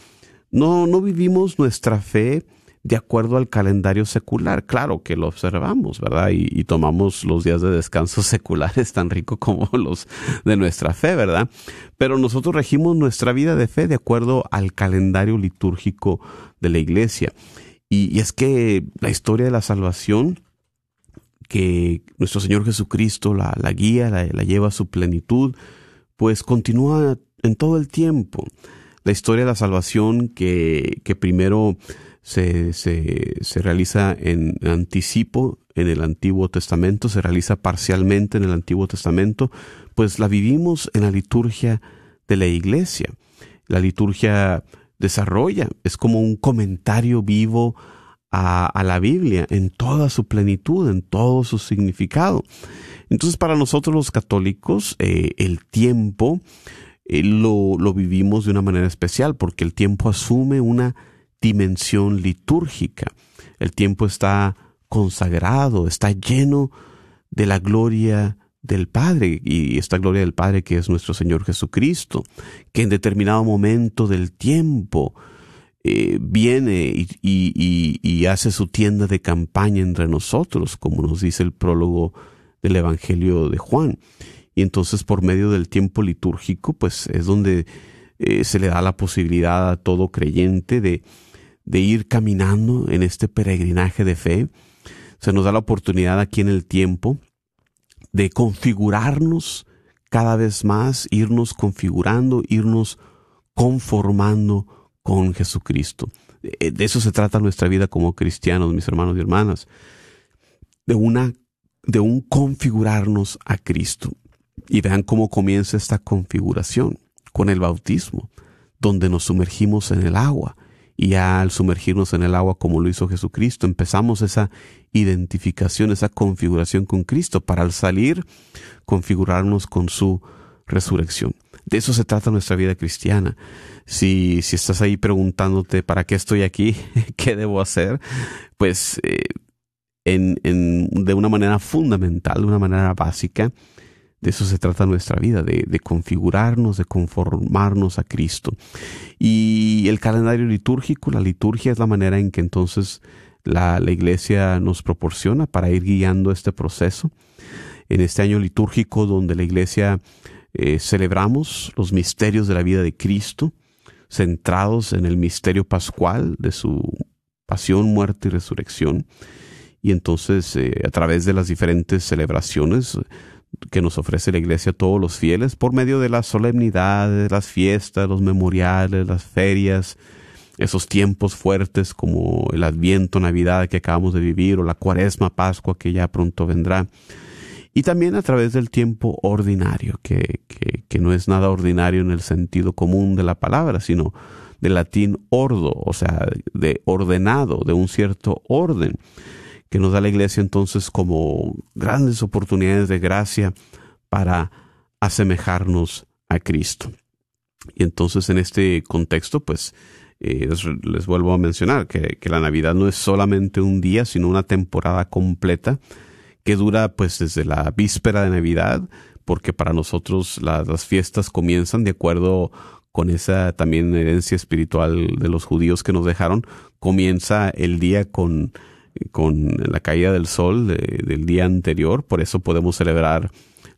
no, no vivimos nuestra fe de acuerdo al calendario secular. Claro que lo observamos, ¿verdad? Y, tomamos los días de descanso seculares tan ricos como los de nuestra fe, ¿verdad? Pero nosotros regimos nuestra vida de fe de acuerdo al calendario litúrgico de la iglesia. Y, es que la historia de la salvación, que nuestro Señor Jesucristo la, guía, la lleva a su plenitud, pues continúa en todo el tiempo la historia de la salvación que, que primero se, se, se, realiza en anticipo en el Antiguo Testamento, se realiza parcialmente en el Antiguo Testamento, pues la vivimos en la liturgia de la iglesia. La liturgia desarrolla, es como un comentario vivo a, a la Biblia en toda su plenitud, en todo su significado. Entonces para nosotros los católicos eh, el tiempo eh, lo, lo vivimos de una manera especial porque el tiempo asume una dimensión litúrgica. El tiempo está consagrado, está lleno de la gloria del Padre y esta gloria del Padre que es nuestro Señor Jesucristo, que en determinado momento del tiempo eh, viene y, y, y, hace su tienda de campaña entre nosotros, como nos dice el prólogo del Evangelio de Juan. Y entonces por medio del tiempo litúrgico, pues es donde eh, se le da la posibilidad a todo creyente de, de ir caminando en este peregrinaje de fe. Se nos da la oportunidad aquí en el tiempo de configurarnos cada vez más, irnos configurando, irnos conformando con Jesucristo. De eso se trata nuestra vida como cristianos, mis hermanos y hermanas. De una, de un configurarnos a Cristo. Y vean cómo comienza esta configuración con el bautismo, donde nos sumergimos en el agua. Y al sumergirnos en el agua como lo hizo Jesucristo, empezamos esa identificación, esa configuración con Cristo para al salir configurarnos con su resurrección. De eso se trata nuestra vida cristiana. Si, si estás ahí preguntándote para qué estoy aquí, qué debo hacer, pues eh, en, en, de una manera fundamental, de una manera básica, de eso se trata nuestra vida, de, configurarnos, de conformarnos a Cristo. Y el calendario litúrgico, la liturgia es la manera en que entonces la, la iglesia nos proporciona para ir guiando este proceso. En este año litúrgico donde la iglesia eh, celebramos los misterios de la vida de Cristo, centrados en el misterio pascual de su pasión, muerte y resurrección. Y entonces, eh, a través de las diferentes celebraciones que nos ofrece la iglesia a todos los fieles, por medio de las solemnidades, las fiestas, los memoriales, las ferias, esos tiempos fuertes como el Adviento, Navidad que acabamos de vivir, o la Cuaresma, Pascua que ya pronto vendrá, y también a través del tiempo ordinario, que, que, no es nada ordinario en el sentido común de la palabra, sino del latín ordo, o sea, de ordenado, de un cierto orden, que nos da la iglesia entonces como grandes oportunidades de gracia para asemejarnos a Cristo. Y entonces en este contexto, pues, eh, les, vuelvo a mencionar que, que la Navidad no es solamente un día, sino una temporada completa que dura pues desde la víspera de Navidad, porque para nosotros la, las fiestas comienzan de acuerdo con esa también herencia espiritual de los judíos que nos dejaron, comienza el día con, con la caída del sol de, del día anterior, por eso podemos celebrar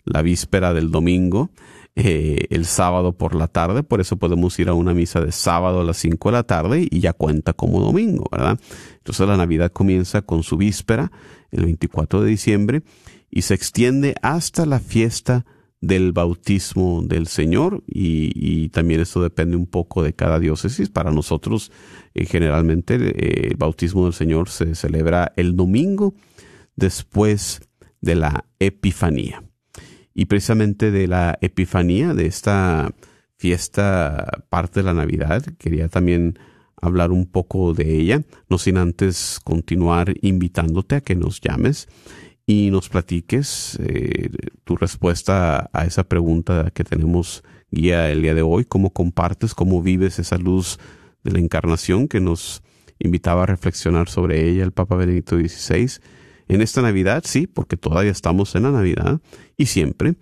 la víspera del domingo, eh, el sábado por la tarde, por eso podemos ir a una misa de sábado a las 5 de la tarde y ya cuenta como domingo, ¿verdad? Entonces la Navidad comienza con su víspera, el 24 de diciembre, y se extiende hasta la fiesta del bautismo del Señor y, también esto depende un poco de cada diócesis. Para nosotros eh, generalmente eh, el bautismo del Señor se celebra el domingo después de la Epifanía. Y precisamente de la Epifanía, de esta fiesta parte de la Navidad, quería también hablar un poco de ella, no sin antes continuar invitándote a que nos llames y nos platiques eh, tu respuesta a esa pregunta que tenemos guía el día de hoy, cómo compartes, cómo vives esa luz de la encarnación que nos invitaba a reflexionar sobre ella el Papa Benedicto XVI. En esta Navidad, sí, porque todavía estamos en la Navidad y siempre.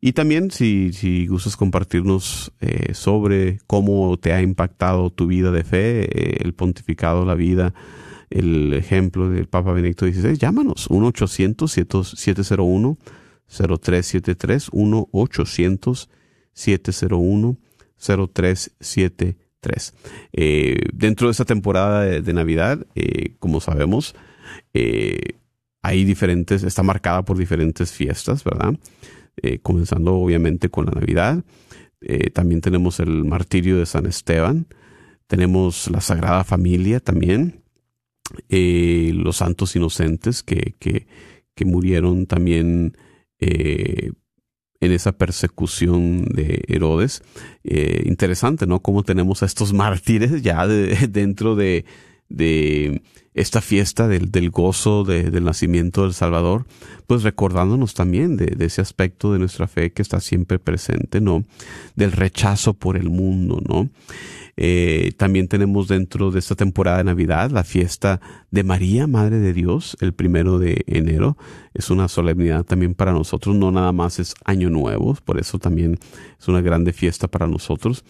Y también si, si gustas compartirnos eh, sobre cómo te ha impactado tu vida de fe, eh, el pontificado, la vida, el ejemplo del Papa Benedicto XVI, llámanos 1-800-701-0373, 1-800-701-0373. Eh, dentro de esta temporada de, Navidad, eh, como sabemos, eh, hay diferentes, está marcada por diferentes fiestas, ¿verdad? Eh, comenzando obviamente con la Navidad. También tenemos el martirio de San Esteban. Tenemos la Sagrada Familia también. Eh, los santos inocentes que, que, que murieron también eh, en esa persecución de Herodes. Eh, interesante, ¿no? Cómo tenemos a estos mártires ya de, dentro de, de esta fiesta del, del gozo de, del nacimiento del Salvador, pues recordándonos también de, ese aspecto de nuestra fe que está siempre presente, ¿no? Del rechazo por el mundo, ¿no? Eh, también tenemos dentro de esta temporada de Navidad la fiesta de María, Madre de Dios, el primero de enero. Es una solemnidad también para nosotros, no nada más es Año Nuevo, por eso también es una grande fiesta para nosotros.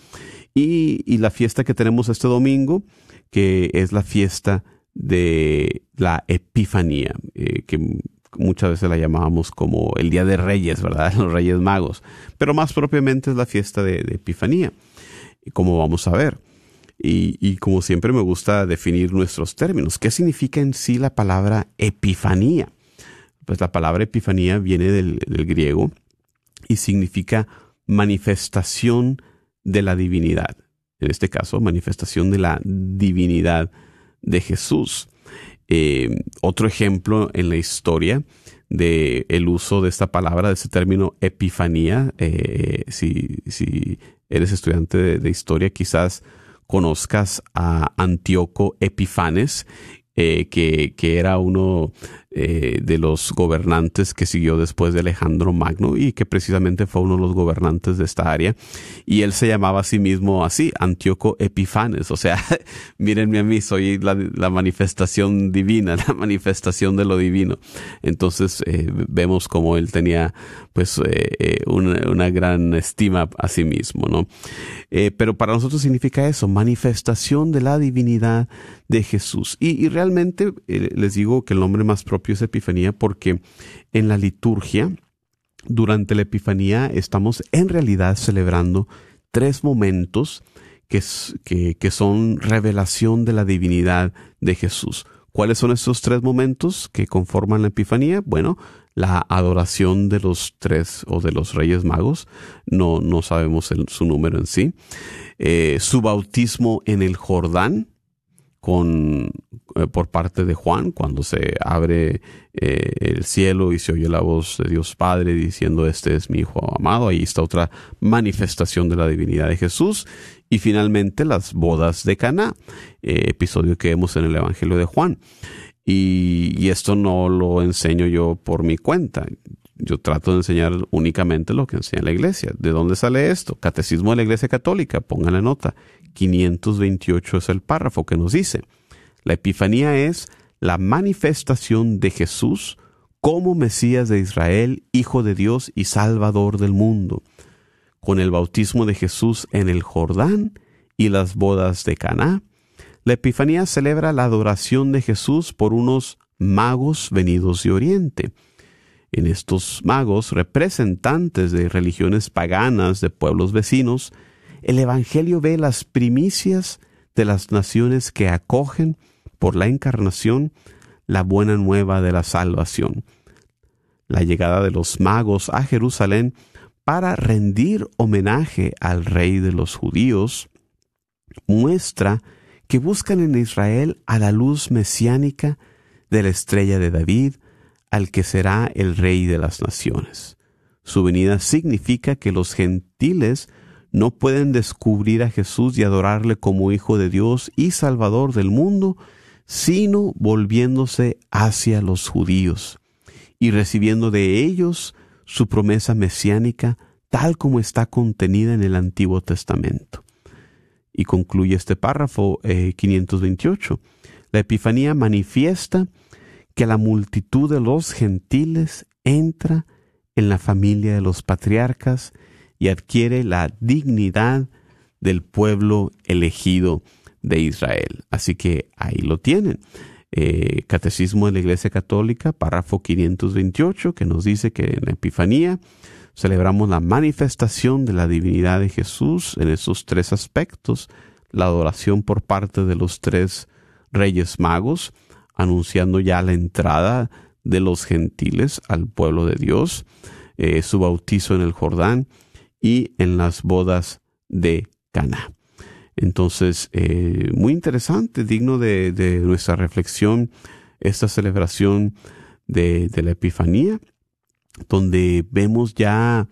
Y la fiesta que tenemos este domingo, que es la fiesta de la Epifanía, eh, que muchas veces la llamábamos como el Día de Reyes, ¿verdad? Los Reyes Magos. Pero más propiamente es la fiesta de, Epifanía, como vamos a ver. Y, como siempre me gusta definir nuestros términos. ¿Qué significa en sí la palabra Epifanía? Pues la palabra Epifanía viene del griego y significa manifestación de la divinidad. En este caso, manifestación de la divinidad de Jesús. Eh, otro ejemplo en la historia de el uso de esta palabra, de este término epifanía. Eh, si, si, eres estudiante de, historia, quizás conozcas a Antíoco Epifanes, eh, que, era uno eh, de los gobernantes que siguió después de Alejandro Magno y que precisamente fue uno de los gobernantes de esta área. Y él se llamaba a sí mismo así, Antíoco Epifanes. O sea, mírenme a mí, soy la, manifestación divina, la manifestación de lo divino. Entonces eh, vemos como él tenía pues una, una, gran estima a sí mismo, ¿no? pero para nosotros significa eso, manifestación de la divinidad de Jesús. Y, y realmente les digo que el nombre más propio Epifanía porque en la liturgia, durante la Epifanía, estamos en realidad celebrando tres momentos que, son revelación de la divinidad de Jesús. ¿Cuáles son estos tres momentos que conforman la Epifanía? Bueno, la adoración de los tres o de los reyes magos, no, no sabemos su número en sí, eh, su bautismo en el Jordán, con, eh, por parte de Juan, cuando se abre eh, el cielo y se oye la voz de Dios Padre diciendo, este es mi Hijo amado. Ahí está otra manifestación de la divinidad de Jesús. Y finalmente las bodas de Caná, eh, episodio que vemos en el Evangelio de Juan. Y, y esto no lo enseño yo por mi cuenta. Yo trato de enseñar únicamente lo que enseña la iglesia. ¿De dónde sale esto? Catecismo de la Iglesia Católica, pongan la nota. 528 es el párrafo que nos dice, la Epifanía es la manifestación de Jesús como Mesías de Israel, Hijo de Dios y Salvador del mundo. Con el bautismo de Jesús en el Jordán y las bodas de Caná, la Epifanía celebra la adoración de Jesús por unos magos venidos de Oriente. En estos magos, representantes de religiones paganas de pueblos vecinos, el Evangelio ve las primicias de las naciones que acogen por la encarnación la buena nueva de la salvación. La llegada de los magos a Jerusalén para rendir homenaje al rey de los judíos muestra que buscan en Israel a la luz mesiánica de la estrella de David, al que será el rey de las naciones. Su venida significa que los gentiles no pueden descubrir a Jesús y adorarle como Hijo de Dios y Salvador del mundo, sino volviéndose hacia los judíos y recibiendo de ellos su promesa mesiánica tal como está contenida en el Antiguo Testamento. Y concluye este párrafo 528. Eh, la Epifanía manifiesta que la multitud de los gentiles entra en la familia de los patriarcas y adquiere la dignidad del pueblo elegido de Israel. Así que ahí lo tienen. Eh, Catecismo de la Iglesia Católica, párrafo 528, que nos dice que en la Epifanía celebramos la manifestación de la divinidad de Jesús en esos tres aspectos, la adoración por parte de los tres reyes magos, anunciando ya la entrada de los gentiles al pueblo de Dios, eh, su bautizo en el Jordán y en las bodas de Cana. Entonces, eh, muy interesante, digno de, nuestra reflexión, esta celebración de, la Epifanía, donde vemos ya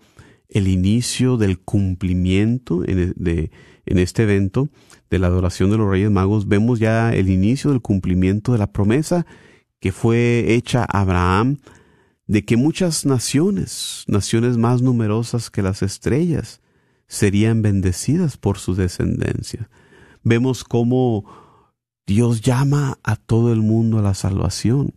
el inicio del cumplimiento en, de, en este evento de la adoración de los Reyes Magos, vemos ya el inicio del cumplimiento de la promesa que fue hecha a Abraham de que muchas naciones, naciones más numerosas que las estrellas, serían bendecidas por su descendencia. Vemos cómo Dios llama a todo el mundo a la salvación,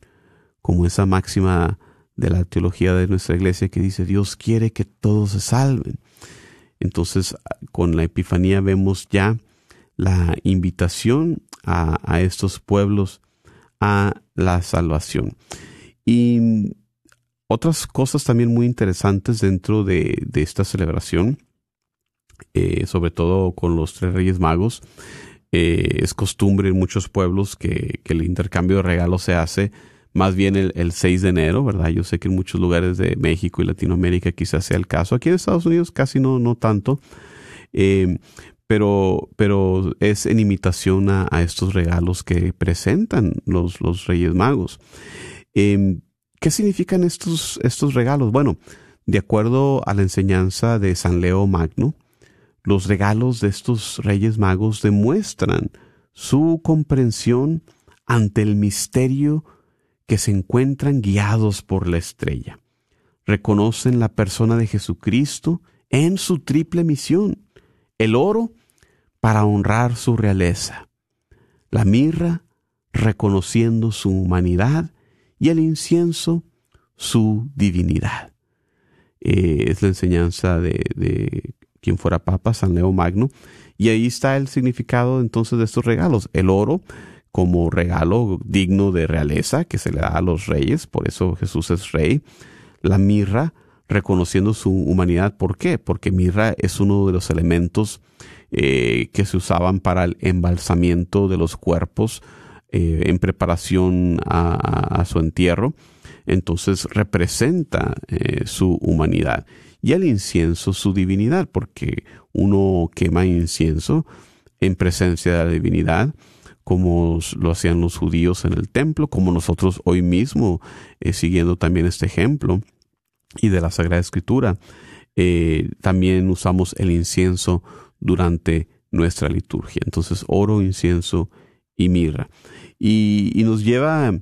como esa máxima de la teología de nuestra iglesia que dice Dios quiere que todos se salven. Entonces, con la Epifanía vemos ya la invitación a, a estos pueblos a la salvación. Y otras cosas también muy interesantes dentro de, de esta celebración, eh, sobre todo con los tres reyes magos, eh, es costumbre en muchos pueblos que, que, el intercambio de regalos se hace más bien el, el, 6 de enero, ¿verdad? Yo sé que en muchos lugares de México y Latinoamérica quizás sea el caso. Aquí en Estados Unidos casi no, no tanto. Eh, pero, pero es en imitación a, estos regalos que presentan los, los Reyes Magos. Em, ¿Qué significan estos, estos regalos? Bueno, de acuerdo a la enseñanza de San Leo Magno, los regalos de estos Reyes Magos demuestran su comprensión ante el misterio que se encuentran guiados por la estrella. Reconocen la persona de Jesucristo en su triple misión. El oro para honrar su realeza, la mirra reconociendo su humanidad y el incienso su divinidad. Eh, es la enseñanza de, quien fuera papa, San Leo Magno, y ahí está el significado entonces de estos regalos. El oro como regalo digno de realeza que se le da a los reyes, por eso Jesús es rey. La mirra, reconociendo su humanidad. ¿Por qué? Porque mirra es uno de los elementos eh, que se usaban para el embalsamiento de los cuerpos eh, en preparación a, su entierro. Entonces representa eh, su humanidad. Y el incienso su divinidad, porque uno quema incienso en presencia de la divinidad, como lo hacían los judíos en el templo, como nosotros hoy mismo, siguiendo también este ejemplo y de la Sagrada Escritura, también usamos el incienso durante nuestra liturgia. Entonces, oro, incienso y mirra. Y, nos lleva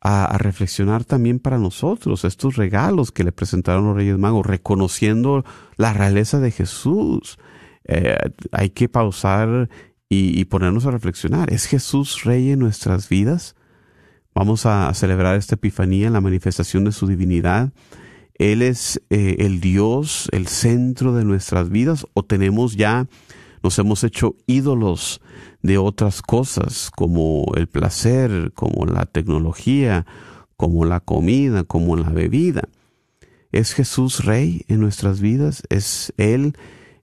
a, reflexionar también para nosotros estos regalos que le presentaron los Reyes Magos, reconociendo la realeza de Jesús. Eh, hay que pausar y, ponernos a reflexionar. ¿Es Jesús Rey en nuestras vidas? Vamos a celebrar esta Epifanía, la manifestación de su divinidad. Él es eh, el Dios, el centro de nuestras vidas, o tenemos ya, nos hemos hecho ídolos de otras cosas, como el placer, como la tecnología, como la comida, como la bebida. ¿Es Jesús Rey en nuestras vidas? ¿Es Él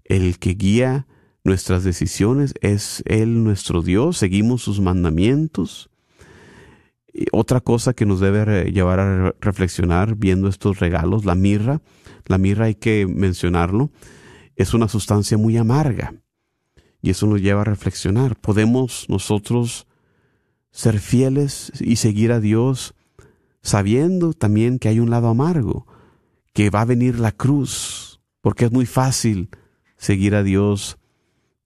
el que guía nuestras decisiones? ¿Es Él nuestro Dios? ¿Seguimos sus mandamientos? otra cosa que nos debe llevar a reflexionar viendo estos regalos, la mirra, la mirra hay que mencionarlo, es una sustancia muy amarga y eso nos lleva a reflexionar. ¿Podemos nosotros ser fieles y seguir a Dios sabiendo también que hay un lado amargo, que va a venir la cruz, porque es muy fácil seguir a Dios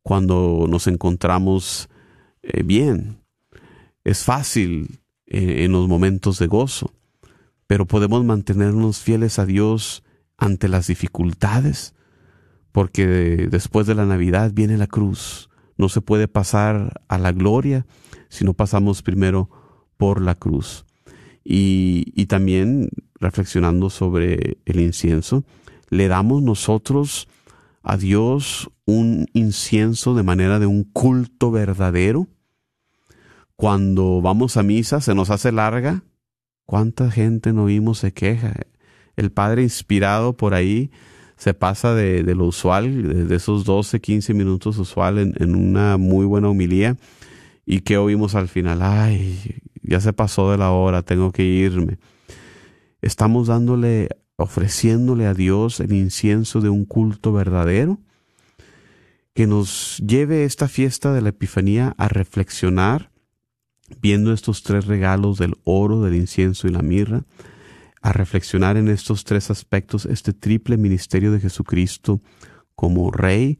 cuando nos encontramos eh, bien. Es fácil en los momentos de gozo, pero podemos mantenernos fieles a Dios ante las dificultades, porque después de la Navidad viene la cruz. No se puede pasar a la gloria si no pasamos primero por la cruz. Y, y también reflexionando sobre el incienso, le damos nosotros a Dios un incienso de manera de un culto verdadero cuando vamos a misa se nos hace larga. ¿Cuánta gente no vimos se queja? El Padre inspirado por ahí se pasa de, lo usual, de esos 12, 15 minutos usual en, una muy buena homilía. ¿Y qué oímos al final? Ay, ya se pasó de la hora, tengo que irme. Estamos dándole, ofreciéndole a Dios el incienso de un culto verdadero que nos lleve esta fiesta de la Epifanía a reflexionar viendo estos tres regalos del oro, del incienso y la mirra, a reflexionar en estos tres aspectos, este triple ministerio de Jesucristo como Rey,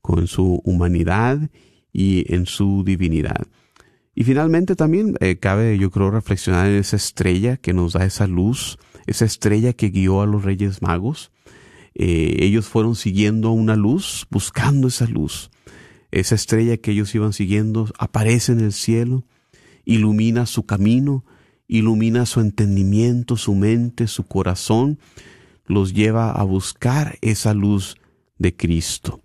con su humanidad y en su divinidad. Y finalmente también eh, cabe, yo creo, reflexionar en esa estrella que nos da esa luz, esa estrella que guió a los Reyes Magos. Eh, ellos fueron siguiendo una luz, buscando esa luz. Esa estrella que ellos iban siguiendo aparece en el cielo ilumina su camino, ilumina su entendimiento, su mente, su corazón, los lleva a buscar esa luz de Cristo.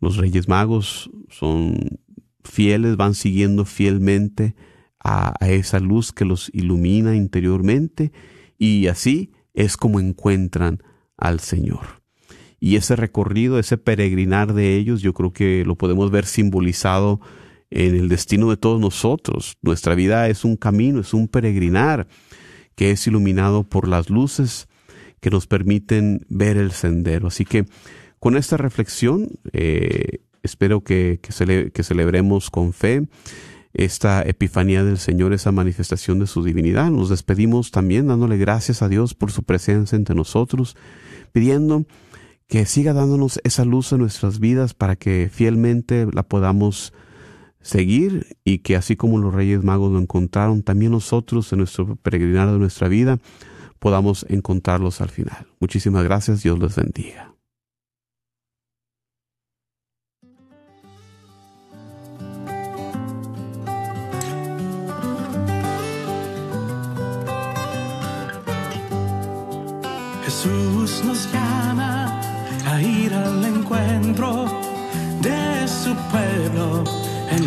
Los Reyes Magos son fieles, van siguiendo fielmente a, esa luz que los ilumina interiormente y así es como encuentran al Señor. Y ese recorrido, ese peregrinar de ellos, yo creo que lo podemos ver simbolizado el destino de todos nosotros. Nuestra vida es un camino, es un peregrinar que es iluminado por las luces que nos permiten ver el sendero. Así que con esta reflexión eh, espero que, que celebremos con fe esta epifanía del Señor, esa manifestación de su divinidad. Nos despedimos también dándole gracias a Dios por su presencia entre nosotros, pidiendo que siga dándonos esa luz en nuestras vidas para que fielmente la podamos seguir y que así como los reyes magos lo encontraron, también nosotros en nuestro peregrinar de nuestra vida podamos encontrarlos al final. Muchísimas gracias, Dios les bendiga. Jesús nos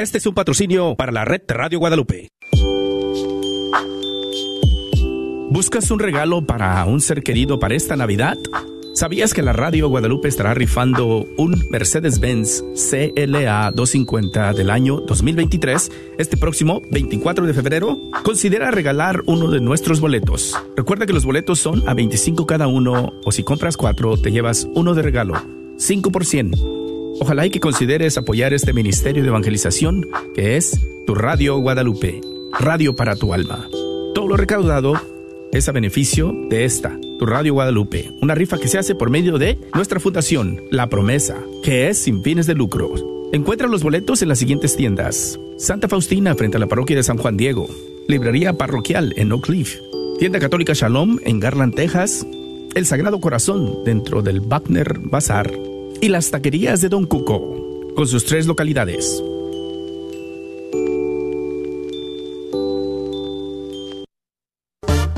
Este es un patrocinio para la red Radio Guadalupe. ¿Buscas un regalo para un ser querido para esta Navidad? ¿Sabías que la Radio Guadalupe estará rifando un Mercedes-Benz CLA 250 del año 2023 este próximo 24 de febrero? Considera regalar uno de nuestros boletos. Recuerda que los boletos son a 25 cada uno o si compras cuatro te llevas uno de regalo. 5 por 100. Ojalá y que consideres apoyar este ministerio de evangelización que es tu Radio Guadalupe, Radio para tu alma. Todo lo recaudado es a beneficio de esta, tu Radio Guadalupe, una rifa que se hace por medio de nuestra fundación, La Promesa, que es sin fines de lucro. Encuentra los boletos en las siguientes tiendas. Santa Faustina frente a la parroquia de San Juan Diego, Librería Parroquial en Oak Cliff, Tienda Católica Shalom en Garland, Texas, El Sagrado Corazón dentro del Wagner Bazar y las taquerías de Don Cuco, con sus tres localidades.